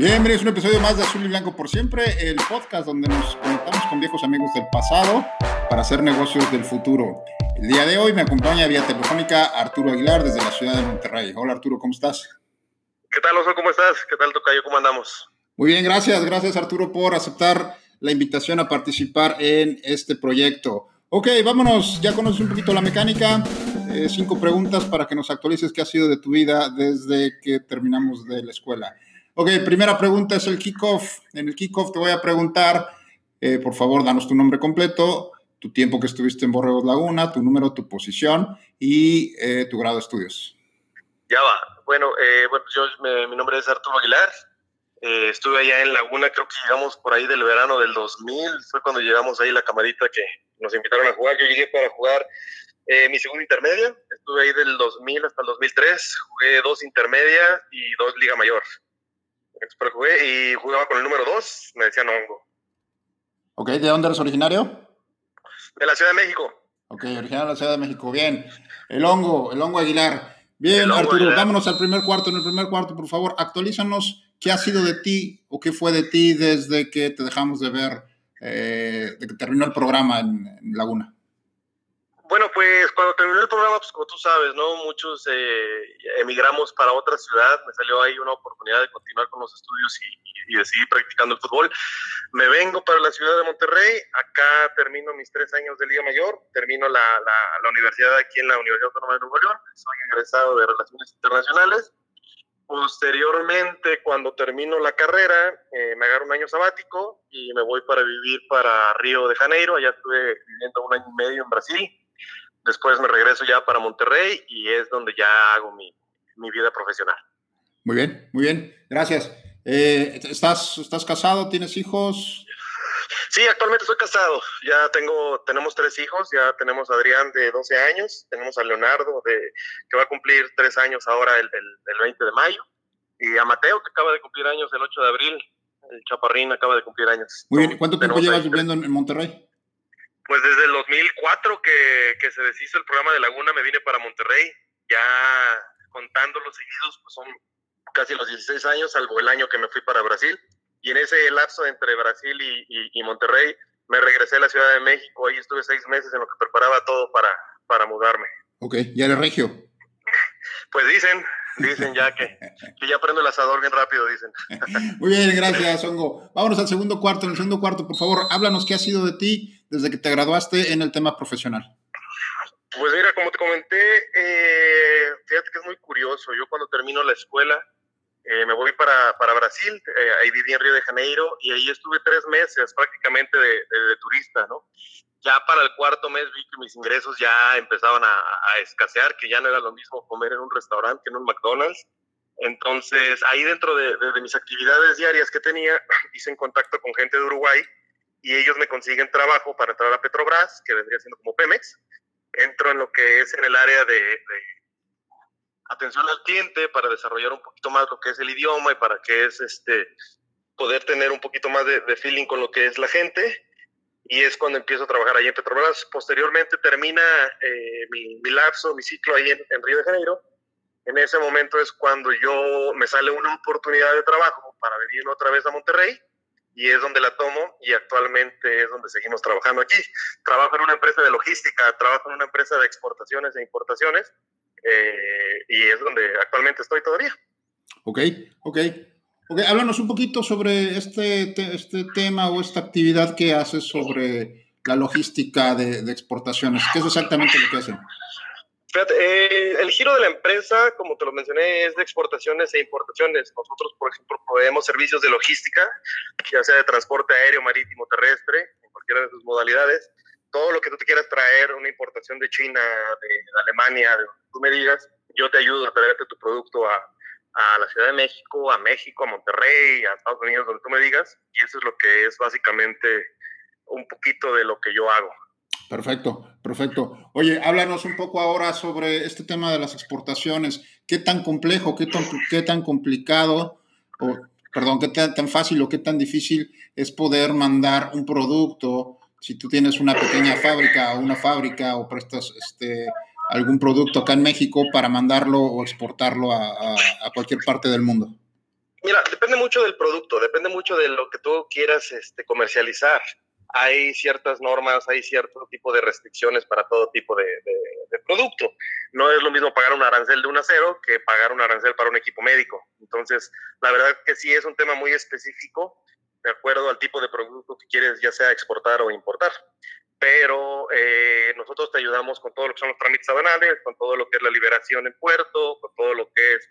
Bienvenidos a un episodio más de Azul y Blanco por siempre, el podcast donde nos conectamos con viejos amigos del pasado para hacer negocios del futuro. El día de hoy me acompaña vía telefónica Arturo Aguilar desde la ciudad de Monterrey. Hola Arturo, ¿cómo estás? ¿Qué tal, Oso? ¿Cómo estás? ¿Qué tal, Tocayo? ¿Cómo andamos? Muy bien, gracias. Gracias Arturo por aceptar la invitación a participar en este proyecto. Ok, vámonos, ya conoces un poquito la mecánica. Eh, cinco preguntas para que nos actualices qué ha sido de tu vida desde que terminamos de la escuela. Ok, primera pregunta es el kickoff. En el kickoff te voy a preguntar, eh, por favor, danos tu nombre completo, tu tiempo que estuviste en Borregos Laguna, tu número, tu posición y eh, tu grado de estudios. Ya va. Bueno, eh, bueno yo, mi nombre es Arturo Aguilar. estuve allá en Laguna, creo que llegamos por ahí del verano del 2000. Fue cuando llegamos ahí la camarita que nos invitaron a jugar. Yo llegué para jugar mi segunda intermedia. Estuve ahí del 2000 hasta el 2003. Jugué dos intermedias y dos Liga Mayor. Pero jugué y jugaba con el número 2, me decían hongo. Ok, ¿de dónde eres originario? De la Ciudad de México. Ok, originario de la Ciudad de México, bien. El hongo, el hongo Aguilar. Bien, Arturo, vámonos al primer cuarto. En el primer cuarto, por favor, actualízanos qué ha sido de ti o qué fue de ti desde que te dejamos de ver, eh, de que terminó el programa en Laguna. Bueno, pues cuando terminó el programa, pues como tú sabes, ¿no? Muchos eh, emigramos para otra ciudad. Me salió ahí una oportunidad de continuar con los estudios y, y, seguir practicando el fútbol. Me vengo para la ciudad de Monterrey. Acá termino mis tres años de Liga Mayor. Termino la, la, la universidad aquí en la Universidad Autónoma de Nuevo León. Soy egresado de Relaciones Internacionales. Posteriormente, cuando termino la carrera, eh, me agarro un año sabático y me voy para vivir para Río de Janeiro. Allá estuve viviendo un año y medio en Brasil Después me regreso ya para Monterrey y es donde ya hago mi, mi vida profesional. Muy bien, muy bien, gracias. Eh, ¿estás, ¿Estás casado? ¿Tienes hijos? Sí, actualmente estoy casado. Ya tengo, tenemos tres hijos. Ya tenemos a Adrián de 12 años, tenemos a Leonardo de, que va a cumplir tres años ahora el, el, el 20 de mayo, y a Mateo que acaba de cumplir años el 8 de abril. El chaparrín acaba de cumplir años. Muy bien. ¿Cuánto tiempo llevas viviendo en Monterrey? Pues desde el 2004 que, que, se deshizo el programa de Laguna me vine para Monterrey, ya contando los seguidos, pues son casi los 16 años, salvo el año que me fui para Brasil. Y en ese lapso entre Brasil y, y, y Monterrey me regresé a la Ciudad de México, ahí estuve seis meses en lo que preparaba todo para, para mudarme. Ok, ¿ya eres regio? Pues dicen, dicen ya que, que, ya prendo el asador bien rápido, dicen. Muy bien, gracias, Hongo. Vámonos al segundo cuarto. En el segundo cuarto, por favor, háblanos qué ha sido de ti desde que te graduaste en el tema profesional? Pues mira, como te comenté, eh, fíjate que es muy curioso. Yo cuando termino la escuela eh, me voy para, para Brasil, eh, ahí viví en Río de Janeiro y ahí estuve tres meses prácticamente de, de, de, turista, ¿no? Ya para el cuarto mes vi que mis ingresos ya empezaban a, a, escasear, que ya no era lo mismo comer en un restaurante que en un McDonald's. Entonces, ahí dentro de, de mis actividades diarias que tenía, hice en contacto con gente de Uruguay y ellos me consiguen trabajo para entrar a Petrobras, que vendría siendo como Pemex. Entro en lo que es en el área de, de, atención al cliente para desarrollar un poquito más lo que es el idioma y para que es este poder tener un poquito más de, de feeling con lo que es la gente. Y es cuando empiezo a trabajar ahí en Petrobras. Posteriormente termina eh, mi, mi, lapso, mi ciclo ahí en, en Río de Janeiro. En ese momento es cuando yo me sale una oportunidad de trabajo para venir otra vez a Monterrey y es donde la tomo y actualmente es donde seguimos trabajando aquí. Trabajo en una empresa de logística, trabajo en una empresa de exportaciones e importaciones eh, y es donde actualmente estoy todavía. Ok, ok. Ok, háblanos un poquito sobre este, te, este tema o esta actividad que haces sobre la logística de, de exportaciones. ¿Qué es exactamente lo que hacen? Fíjate, eh, el giro de la empresa, como te lo mencioné, es de exportaciones e importaciones. Nosotros, por ejemplo, proveemos servicios de logística, ya sea de transporte aéreo, marítimo, terrestre, en cualquiera de sus modalidades. Todo lo que tú te quieras traer, una importación de China, de, de Alemania, de tú me digas, yo te ayudo a traerte tu producto a, a la Ciudad de México, a México, a Monterrey, a Estados Unidos, donde tú me digas, y eso es lo que es básicamente un poquito de lo que yo hago. Perfecto, perfecto. Oye, háblanos un poco ahora sobre este tema de las exportaciones. ¿Qué tan complejo, qué tan, complicado, o perdón, qué tan, fácil o qué tan difícil es poder mandar un producto si tú tienes una pequeña fábrica o una fábrica o prestas este, algún producto acá en México para mandarlo o exportarlo a, cualquier parte del mundo? Mira, depende mucho del producto, depende mucho de lo que tú quieras este, comercializar. Hay ciertas normas, hay cierto tipo de restricciones para todo tipo de, de, producto. No es lo mismo pagar un arancel de un acero que pagar un arancel para un equipo médico. Entonces, la verdad que sí es un tema muy específico de acuerdo al tipo de producto que quieres ya sea exportar o importar. Pero eh, nosotros te ayudamos con todo lo que son los trámites aduanales, con todo lo que es la liberación en puerto, con todo lo que es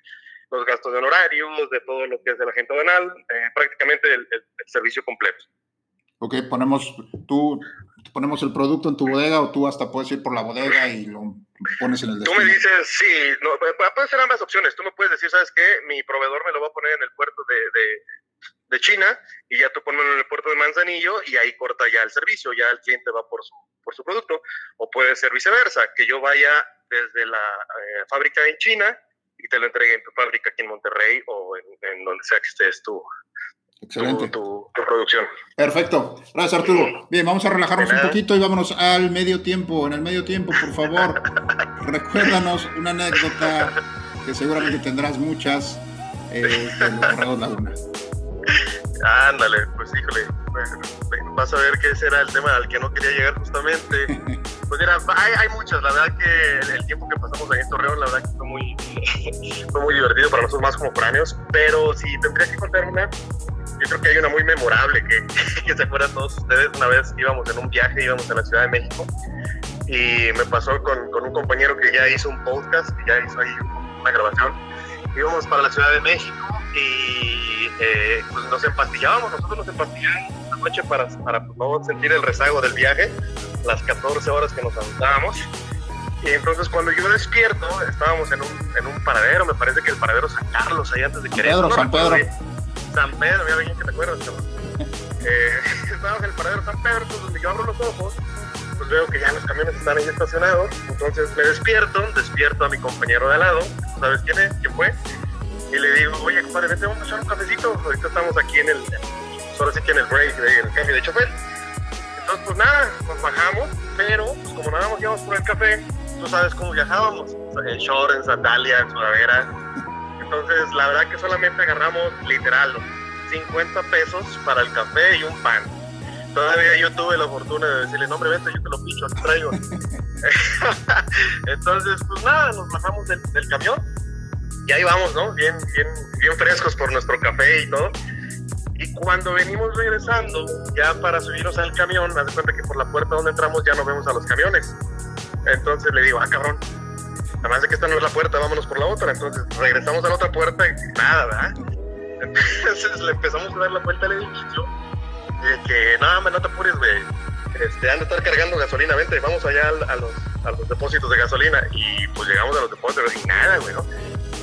los gastos de honorarios, de todo lo que es el agente aduanal, eh, prácticamente el, servicio completo. Ok, ponemos, tú, ponemos el producto en tu bodega o tú hasta puedes ir por la bodega y lo pones en el destino. Tú me dices, sí, no, puede ser ambas opciones. Tú me puedes decir, ¿sabes qué? Mi proveedor me lo va a poner en el puerto de, de de China y ya tú pones en el puerto de Manzanillo y ahí corta ya el servicio, ya el cliente va por su, por su producto. O puede ser viceversa, que yo vaya desde la eh, fábrica en China y te lo entregue en tu fábrica aquí en Monterrey o en, donde sea que estés tú. Excelente. Tu, producción. Perfecto. Gracias, Arturo. Bien, vamos a relajarnos un poquito y vámonos al medio tiempo. En el medio tiempo, por favor, recuérdanos una anécdota que seguramente tendrás muchas eh, de los Laguna. Ándale, pues híjole, vas a ver que ese era el tema al que no quería llegar justamente. Pues mira, hay, hay muchas, la verdad que el, tiempo que pasamos ahí en Torreón, la verdad que fue muy, fue muy divertido para nosotros más como foráneos, pero si tendría que contar una, yo creo que hay una muy memorable que, que se acuerdan todos ustedes, una vez íbamos en un viaje, íbamos a la Ciudad de México, y me pasó con, con un compañero que ya hizo un podcast, que ya hizo ahí una grabación, íbamos para la Ciudad de México y eh, pues nos empastillábamos, nosotros nos empastillábamos la noche para, para pues, no sentir el rezago del viaje, las 14 horas que nos aventábamos. Y entonces cuando yo despierto, estábamos en un, en un paradero, me parece que el paradero San Carlos, ahí antes de. San Pedro, San Pedro. San Pedro, mira bien que te acuerdas, eh, estábamos en el paradero San Pedro, entonces donde yo abro los ojos, pues veo que ya los camiones están ahí estacionados, entonces me despierto, despierto a mi compañero de al lado, ¿sabes quién es? ¿Quién fue? y le digo, oye, compadre, vete, vamos a echar un cafecito. Ahorita estamos aquí en el, solo sí que en el break, en el cambio de chofer. Entonces, pues nada, nos bajamos, pero pues, como nada más íbamos por el café, tú sabes cómo viajábamos, en short, en sandalia, en sudadera. Entonces, la verdad que solamente agarramos literal 50 pesos para el café y un pan. Todavía yo tuve la fortuna de decirle, no, hombre, vente, yo te lo picho, te traigo. Entonces, pues nada, nos bajamos del, del camión y ahí vamos, ¿no? Bien, bien, bien frescos por nuestro café y todo. Y cuando venimos regresando, ya para subirnos al camión, haz de cuenta que por la puerta donde entramos ya no vemos a los camiones. Entonces le digo, ah, cabrón, además de que esta no es la puerta, vámonos por la otra. Entonces regresamos a la otra puerta y nada, ¿verdad? Entonces le empezamos a dar la vuelta al edificio y que, no, no te apures, güey. Este, han de estar cargando gasolina, vente, vamos allá a, los, a los depósitos de gasolina. Y pues llegamos a los depósitos y nada, güey, ¿no?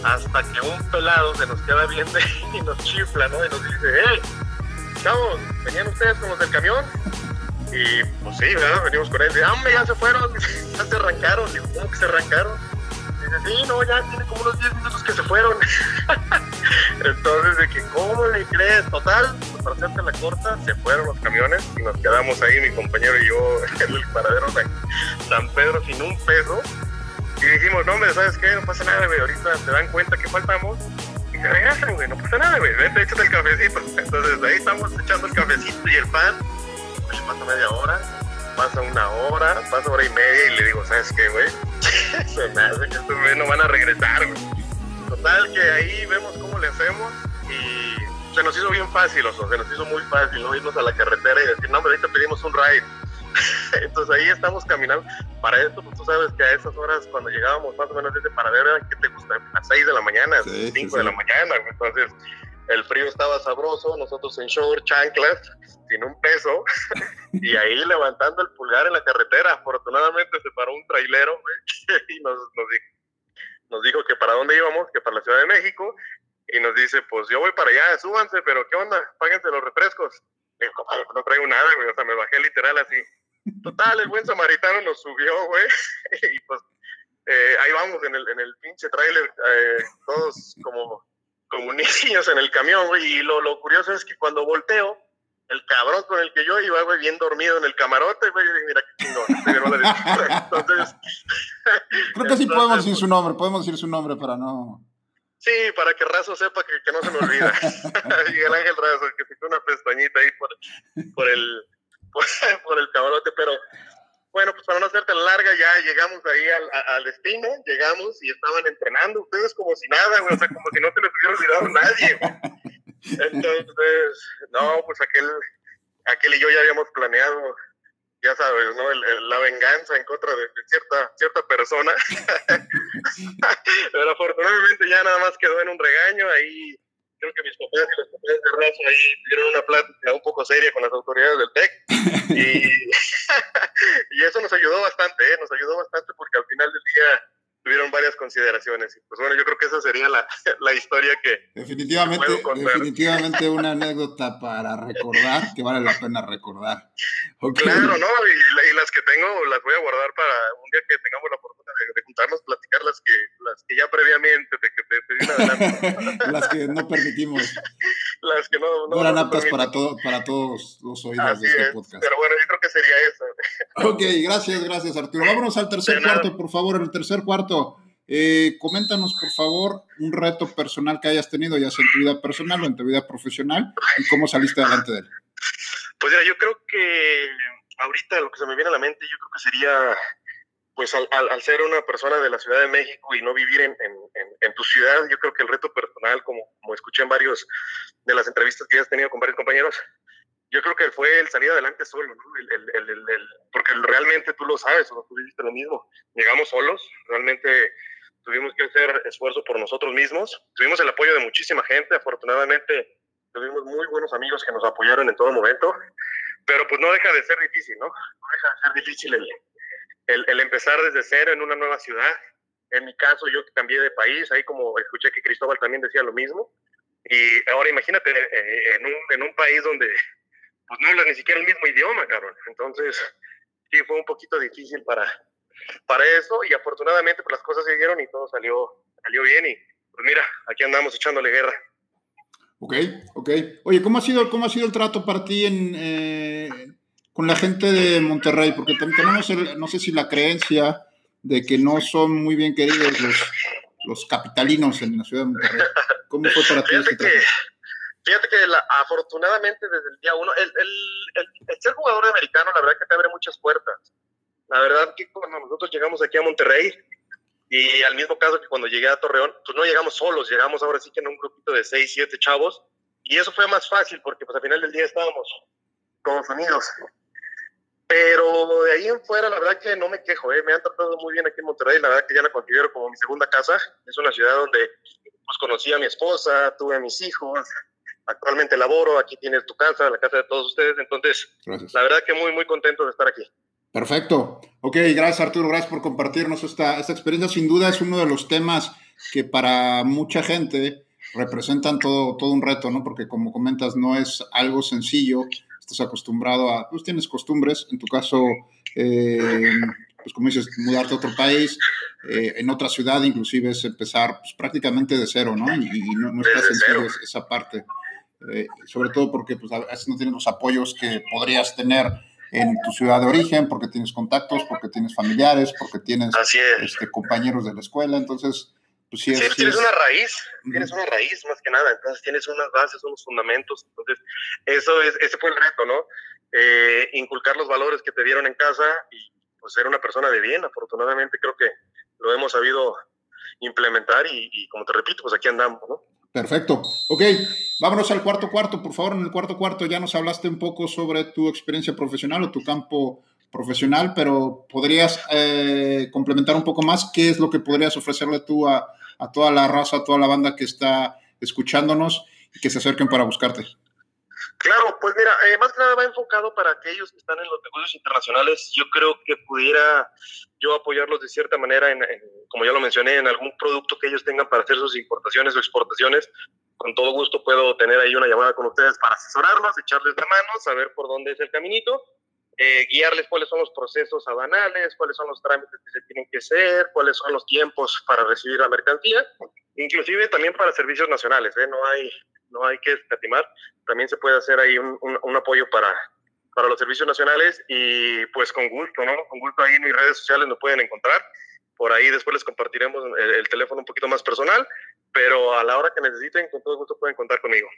hasta que un pelado se nos queda viendo y nos chifla, ¿no? Y nos dice, ¡eh! Chavos, ¿venían ustedes con los del camión? Y pues sí, ¿verdad? Venimos con él. Dice, ¡ah, hombre, ya se fueron! ya se arrancaron. Digo, ¿cómo que se arrancaron? Sí, no, ya tiene como unos 10 minutos que se fueron. Entonces, de que, ¿cómo le crees? Total, pues para hacerte la corta, se fueron los camiones y nos quedamos ahí, mi compañero y yo, en el paradero San Pedro sin un peso y dijimos, no, hombre, ¿sabes qué? No pasa nada, güey. Ahorita se dan cuenta que faltamos y se regresan, güey. No pasa nada, güey. Vente, échate el cafecito. Entonces ahí estamos echando el cafecito y el pan. Pues pasa media hora, pasa una hora, pasa hora y media y le digo, ¿sabes qué, güey? Se me hace que estos no van a regresar, güey. Total, que ahí vemos cómo le hacemos y se nos hizo bien fácil, o sea, se nos hizo muy fácil, ¿no? Irnos a la carretera y decir, no, hombre, ahorita pedimos un ride Entonces ahí estamos caminando. Para esto, pues tú sabes que a esas horas, cuando llegábamos más o menos desde paradero, ¿qué te gusta? A 6 de la mañana, 5 de la mañana. Entonces el frío estaba sabroso, nosotros en short, chanclas, sin un peso, y ahí levantando el pulgar en la carretera. Afortunadamente se paró un trailero y nos, nos, dijo, que para dónde íbamos, que para la Ciudad de México, y nos dice, pues yo voy para allá, súbanse, pero ¿qué onda? Páguense los refrescos. Y no traigo nada, güey, o sea, me bajé literal así. Total, el buen samaritano nos subió, güey, y pues eh, ahí vamos en el, en el pinche tráiler, eh, todos como, como niños en el camión, güey, y lo, lo curioso es que cuando volteo, el cabrón con el que yo iba, güey, bien dormido en el camarote, güey, mira qué chingón. Entonces, creo que sí podemos decir su nombre, podemos decir su nombre para no. Sí, para que Razo sepa que, que no se me olvida. y el ángel Razo, que se una pestañita ahí por, por el por, por, el camarote, pero bueno, pues para no tan larga, ya llegamos ahí al, al, destino, llegamos y estaban entrenando ustedes como si nada, güey, o sea, como si no se les hubiera olvidado nadie, güey. Entonces, no, pues aquel, aquel y yo ya habíamos planeado, ya sabes, ¿no? la venganza en contra de, cierta, cierta persona. Pero afortunadamente ya nada más quedó en un regaño. Ahí creo que mis papás y los papás de Razo ahí tuvieron una plática un poco seria con las autoridades del TEC. Y, y eso nos ayudó bastante, ¿eh? nos ayudó bastante porque al final del día tuvieron varias consideraciones. Pues bueno, yo creo que esa sería la, la historia que... Definitivamente, definitivamente una anécdota para recordar, que vale la pena recordar. Claro, ¿no? Y, las que tengo las voy a guardar para un día que tengamos la oportunidad de, juntarnos, platicar las que, las que ya previamente te, te, te adelante. las que no permitimos. las que no, no, eran aptas para, todo, para todos los oídos de este podcast. Pero bueno, yo creo que sería eso. ok, gracias, gracias Arturo. Vámonos al tercer cuarto, por favor, en el tercer cuarto. Eh, coméntanos, por favor, un reto personal que hayas tenido, ya sea en tu vida personal o en tu vida profesional, y cómo saliste adelante de él. Pues mira, yo creo que ahorita lo que se me viene a la mente, yo creo que sería, pues al, al, ser una persona de la Ciudad de México y no vivir en, en, en, tu ciudad, yo creo que el reto personal, como, como escuché en varios de las entrevistas que has tenido con varios compañeros, yo creo que fue el salir adelante solo, ¿no? el, el, el, porque realmente tú lo sabes, o tú viviste lo mismo. Llegamos solos, realmente tuvimos que hacer esfuerzo por nosotros mismos. Tuvimos el apoyo de muchísima gente, afortunadamente tuvimos muy buenos amigos que nos apoyaron en todo momento, pero pues no deja de ser difícil, ¿no? No deja de ser difícil el, el, empezar desde cero en una nueva ciudad. En mi caso, yo cambié de país, ahí como escuché que Cristóbal también decía lo mismo. Y ahora imagínate eh, en, un, en un país donde pues no habla ni siquiera el mismo idioma, cabrón. Entonces, sí, fue un poquito difícil para, para eso y afortunadamente pues las cosas se dieron y todo salió, salió bien y pues mira, aquí andamos echándole guerra. Ok, ok. Oye, ¿cómo ha sido, cómo ha sido el trato para ti en, eh, con la gente de Monterrey? Porque tenemos, el, no sé si la creencia de que no son muy bien queridos los, los capitalinos en la ciudad de Monterrey. ¿Cómo fue para ti fíjate que, Fíjate que afortunadamente desde el día uno, el, el, el ser jugador de americano, la verdad que te abre muchas puertas la verdad que cuando nosotros llegamos aquí a Monterrey, y al mismo caso que cuando llegué a Torreón, pues no llegamos solos, llegamos ahora sí que en un grupito de seis, siete chavos, y eso fue más fácil porque pues al final del día estábamos todos unidos. Pero de ahí en fuera, la verdad que no me quejo, ¿eh? me han tratado muy bien aquí en Monterrey, la verdad que ya la considero como mi segunda casa, es una ciudad donde pues conocí a mi esposa, tuve a mis hijos, actualmente laboro, aquí tienes tu casa, la casa de todos ustedes, entonces la verdad que muy, muy contento de estar aquí. Perfecto. Ok, gracias Arturo, gracias por compartirnos esta, esta experiencia. Sin duda es uno de los temas que para mucha gente representan todo, todo un reto, ¿no? Porque como comentas, no es algo sencillo, estás acostumbrado a, pues tienes costumbres, en tu caso, eh, pues como dices, mudarte a otro país, eh, en otra ciudad inclusive es empezar pues, prácticamente de cero, ¿no? Y, no, no, está sencillo esa parte, eh, sobre todo porque pues, a veces no tienes los apoyos que podrías tener en tu ciudad de origen, porque tienes contactos, porque tienes familiares, porque tienes este, compañeros de la escuela, entonces, pues sí, tienes una raíz, tienes una raíz más que nada, entonces tienes unas bases, unos fundamentos, entonces eso es, ese fue el reto, ¿no? Eh, inculcar los valores que te dieron en casa y pues ser una persona de bien, afortunadamente creo que lo hemos sabido implementar y, y como te repito, pues aquí andamos, ¿no? Perfecto. Ok, vámonos al cuarto cuarto. Por favor, en el cuarto cuarto ya nos hablaste un poco sobre tu experiencia profesional o tu campo profesional, pero podrías eh, complementar un poco más qué es lo que podrías ofrecerle tú a, toda la raza, a toda la banda que está escuchándonos y que se acerquen para buscarte. Claro, pues mira, eh, más que nada va enfocado para aquellos que están en los negocios internacionales. Yo creo que pudiera yo apoyarlos de cierta manera, en, como ya lo mencioné, en algún producto que ellos tengan para hacer sus importaciones o exportaciones. Con todo gusto puedo tener ahí una llamada con ustedes para asesorarlos, echarles la mano, saber por dónde es el caminito, eh, guiarles cuáles son los procesos aduanales, cuáles son los trámites que se tienen que hacer, cuáles son los tiempos para recibir la mercancía, inclusive también para servicios nacionales. ¿eh? No hay no hay que escatimar. También se puede hacer ahí un, un, apoyo para, para los servicios nacionales y pues con gusto, ¿no? Con gusto ahí en mis redes sociales nos pueden encontrar. Por ahí después les compartiremos el, teléfono un poquito más personal, pero a la hora que necesiten, con todo gusto pueden contar conmigo.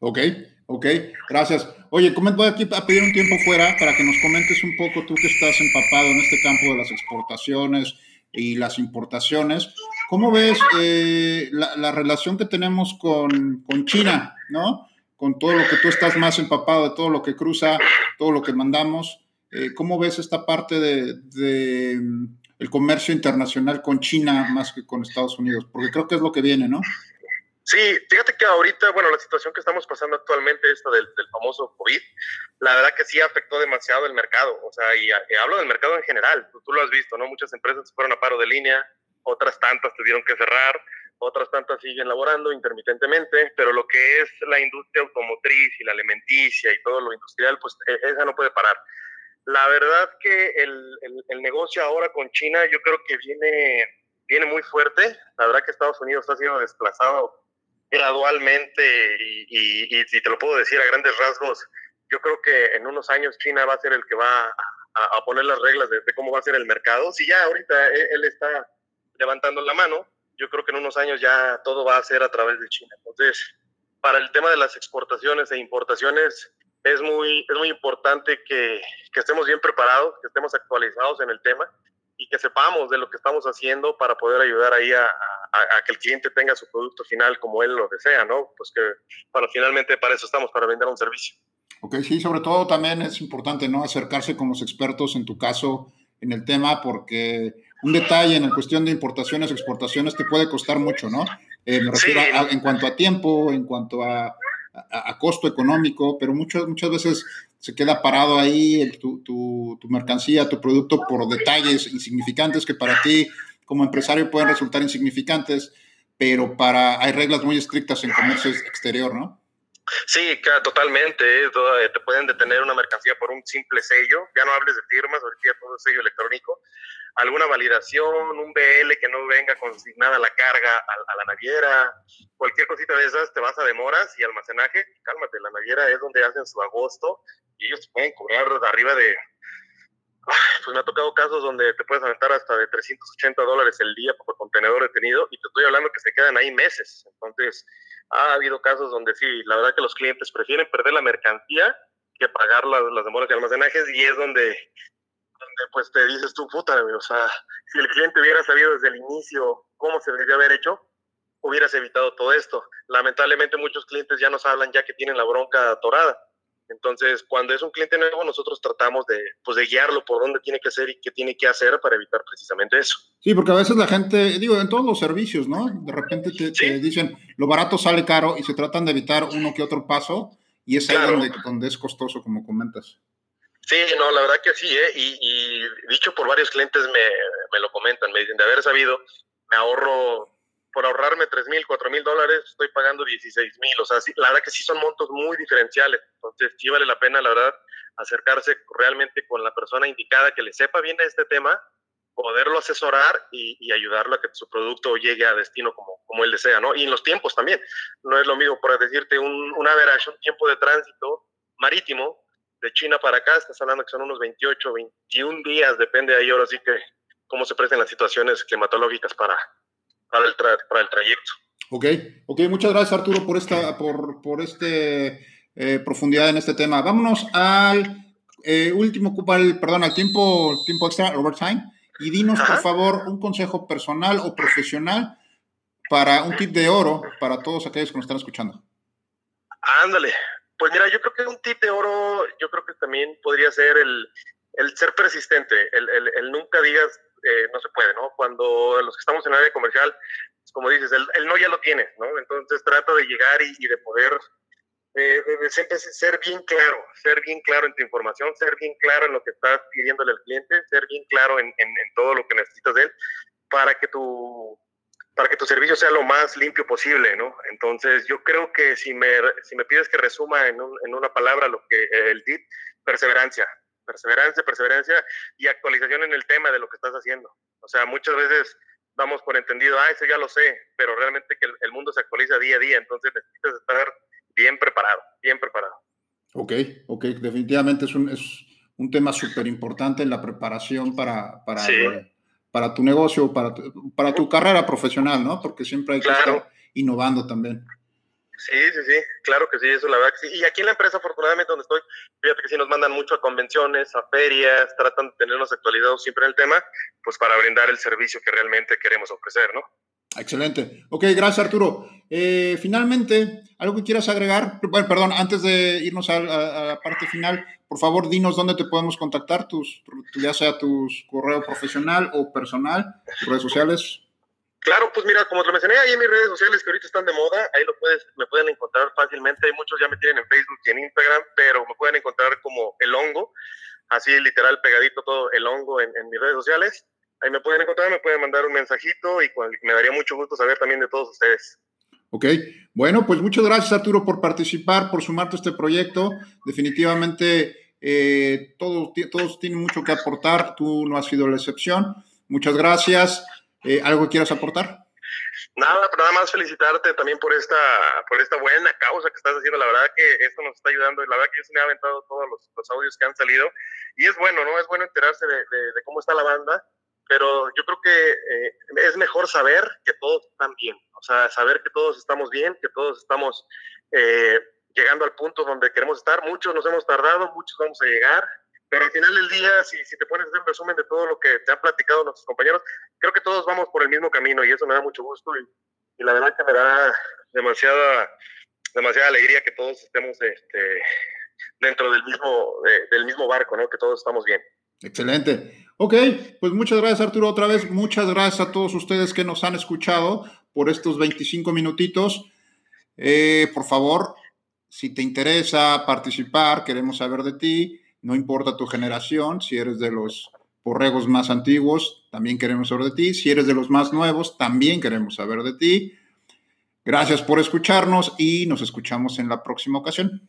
Ok, ok, gracias. Oye, voy aquí a pedir un tiempo fuera para que nos comentes un poco, tú que estás empapado en este campo de las exportaciones y las importaciones, ¿Cómo ves eh, la, relación que tenemos con, con, China, ¿no? Con todo lo que tú estás más empapado de todo lo que cruza, todo lo que mandamos. Eh, ¿Cómo ves esta parte de, el comercio internacional con China más que con Estados Unidos? Porque creo que es lo que viene, ¿no? Sí, fíjate que ahorita, bueno, la situación que estamos pasando actualmente, esta del, del famoso COVID, la verdad que sí afectó demasiado el mercado. O sea, y, hablo del mercado en general. Tú, tú, lo has visto, ¿no? Muchas empresas fueron a paro de línea, otras tantas tuvieron que cerrar, otras tantas siguen laborando intermitentemente, pero lo que es la industria automotriz y la alimenticia y todo lo industrial, pues e, esa no puede parar. La verdad que el, el, negocio ahora con China yo creo que viene, viene muy fuerte. La verdad que Estados Unidos ha sido desplazado gradualmente y, y, si te lo puedo decir a grandes rasgos, yo creo que en unos años China va a ser el que va a, a poner las reglas de, de, cómo va a ser el mercado. Si ya ahorita él, él está levantando la mano. Yo creo que en unos años ya todo va a ser a través de China. Entonces, para el tema de las exportaciones e importaciones, es muy, es muy importante que, que estemos bien preparados, que estemos actualizados en el tema y que sepamos de lo que estamos haciendo para poder ayudar ahí a, a, que el cliente tenga su producto final como él lo desea, ¿no? Pues que para finalmente para eso estamos, para vender un servicio. Ok, sí, sobre todo también es importante, ¿no? Acercarse con los expertos, en tu caso, en el tema, porque un detalle en la cuestión de importaciones, exportaciones, te puede costar mucho, ¿no? Eh, me refiero a, en cuanto a tiempo, en cuanto a, a, costo económico, pero muchas, muchas veces se queda parado ahí tu, tu, tu, mercancía, tu producto por detalles insignificantes que para ti como empresario pueden resultar insignificantes, pero para hay reglas muy estrictas en comercio exterior, ¿no? Sí, totalmente. ¿eh? Eh, te pueden detener una mercancía por un simple sello. Ya no hables de firmas, ahorita todo es sello electrónico alguna validación, un BL que no venga consignada la carga a, la naviera, cualquier cosita de esas, te vas a demoras y almacenaje, cálmate, la naviera es donde hacen su agosto y ellos pueden cobrar arriba de, pues me ha tocado casos donde te puedes aventar hasta de 380 dólares el día por contenedor detenido y te estoy hablando que se quedan ahí meses. Entonces, ha habido casos donde sí, la verdad que los clientes prefieren perder la mercancía que pagar las, las demoras de almacenajes y es donde pues te dices tú, puta, o sea, si el cliente hubiera sabido desde el inicio cómo se debería haber hecho, hubieras evitado todo esto. Lamentablemente muchos clientes ya nos hablan ya que tienen la bronca atorada. Entonces, cuando es un cliente nuevo, nosotros tratamos de, pues, de guiarlo por dónde tiene que ser y qué tiene que hacer para evitar precisamente eso. Sí, porque a veces la gente, digo, en todos los servicios, ¿no? De repente te, dicen, lo barato sale caro y se tratan de evitar uno que otro paso y es ahí donde, donde es costoso, como comentas. Sí, no, la verdad que sí, ¿eh? y, dicho por varios clientes me, me, lo comentan, me dicen, de haber sabido, me ahorro, por ahorrarme 3 mil, 4 mil dólares, estoy pagando 16 mil, o sea, sí, la verdad que sí son montos muy diferenciales, entonces sí vale la pena, la verdad, acercarse realmente con la persona indicada que le sepa bien de este tema, poderlo asesorar y, y, ayudarlo a que su producto llegue a destino como, como él desea, ¿no? Y en los tiempos también, no es lo mismo, por decirte, un, un average, un tiempo de tránsito marítimo, de China para acá, estás hablando que son unos 28, 21 días, depende ahí ahora sí que cómo se presten las situaciones climatológicas para, para, el, para el trayecto. Ok, ok, muchas gracias Arturo por esta, por, por este eh, profundidad en este tema. Vámonos al eh, último, perdón, al tiempo, tiempo extra, overtime, y dinos por favor un consejo personal o profesional para un tip de oro para todos aquellos que nos están escuchando. Ándale, pues mira, yo creo que un tip de oro, yo creo que también podría ser el, el ser persistente, el, el, el nunca digas eh, no se puede, ¿no? Cuando los que estamos en área comercial, pues como dices, el, no ya lo tienes, ¿no? Entonces trata de llegar y, y, de poder eh, siempre ser bien claro, ser bien claro en tu información, ser bien claro en lo que estás pidiéndole al cliente, ser bien claro en, en, todo lo que necesitas de él para que tu para que tu servicio sea lo más limpio posible, ¿no? Entonces, yo creo que si me, si me pides que resuma en, en una palabra lo que el DIT, perseverancia, perseverancia, perseverancia y actualización en el tema de lo que estás haciendo. O sea, muchas veces damos por entendido, ah, eso ya lo sé, pero realmente que el mundo se actualiza día a día, entonces necesitas estar bien preparado, bien preparado. Ok, ok, definitivamente es un, es un tema súper importante en la preparación para, para, para tu negocio, para tu, para tu carrera profesional, ¿no? Porque siempre hay que estar innovando también. Sí, sí, sí, claro que sí, eso la verdad que sí. Y aquí en la empresa, afortunadamente, donde estoy, fíjate que sí nos mandan mucho a convenciones, a ferias, tratan de tenernos actualizados siempre en el tema, pues para brindar el servicio que realmente queremos ofrecer, ¿no? Excelente. Ok, gracias Arturo. Eh, finalmente, ¿algo que quieras agregar? Bueno, perdón, antes de irnos a, la parte final, por favor, dinos dónde te podemos contactar, tus, ya sea tu correo profesional o personal, tus redes sociales. Claro, pues mira, como te mencioné ahí en mis redes sociales que ahorita están de moda, ahí lo puedes, me pueden encontrar fácilmente. Muchos ya me tienen en Facebook y en Instagram, pero me pueden encontrar como el hongo, así literal pegadito todo el hongo en mis redes sociales ahí me pueden encontrar, me pueden mandar un mensajito y me daría mucho gusto saber también de todos ustedes. Ok, bueno, pues muchas gracias Arturo por participar, por sumarte a este proyecto. Definitivamente eh, todos, todos tienen mucho que aportar, tú no has sido la excepción. Muchas gracias. Eh, ¿Algo quieras aportar? Nada, nada más felicitarte también por esta, por esta buena causa que estás haciendo. La verdad que esto nos está ayudando y la verdad que yo se me ha aventado todos los, audios que han salido. Y es bueno, ¿no? Es bueno enterarse de cómo está la banda pero yo creo que eh, es mejor saber que todos están bien, o sea, saber que todos estamos bien, que todos estamos eh, llegando al punto donde queremos estar. Muchos nos hemos tardado, muchos vamos a llegar, pero al final del día, si, si te pones a hacer un resumen de todo lo que te han platicado nuestros compañeros, creo que todos vamos por el mismo camino y eso me da mucho gusto y, la verdad que me da demasiada, demasiada alegría que todos estemos este, dentro del mismo, del mismo barco, ¿no? que todos estamos bien. Excelente. Ok, pues muchas gracias Arturo otra vez. Muchas gracias a todos ustedes que nos han escuchado por estos 25 minutitos. Eh, por favor, si te interesa participar, queremos saber de ti. No importa tu generación, si eres de los borregos más antiguos, también queremos saber de ti. Si eres de los más nuevos, también queremos saber de ti. Gracias por escucharnos y nos escuchamos en la próxima ocasión.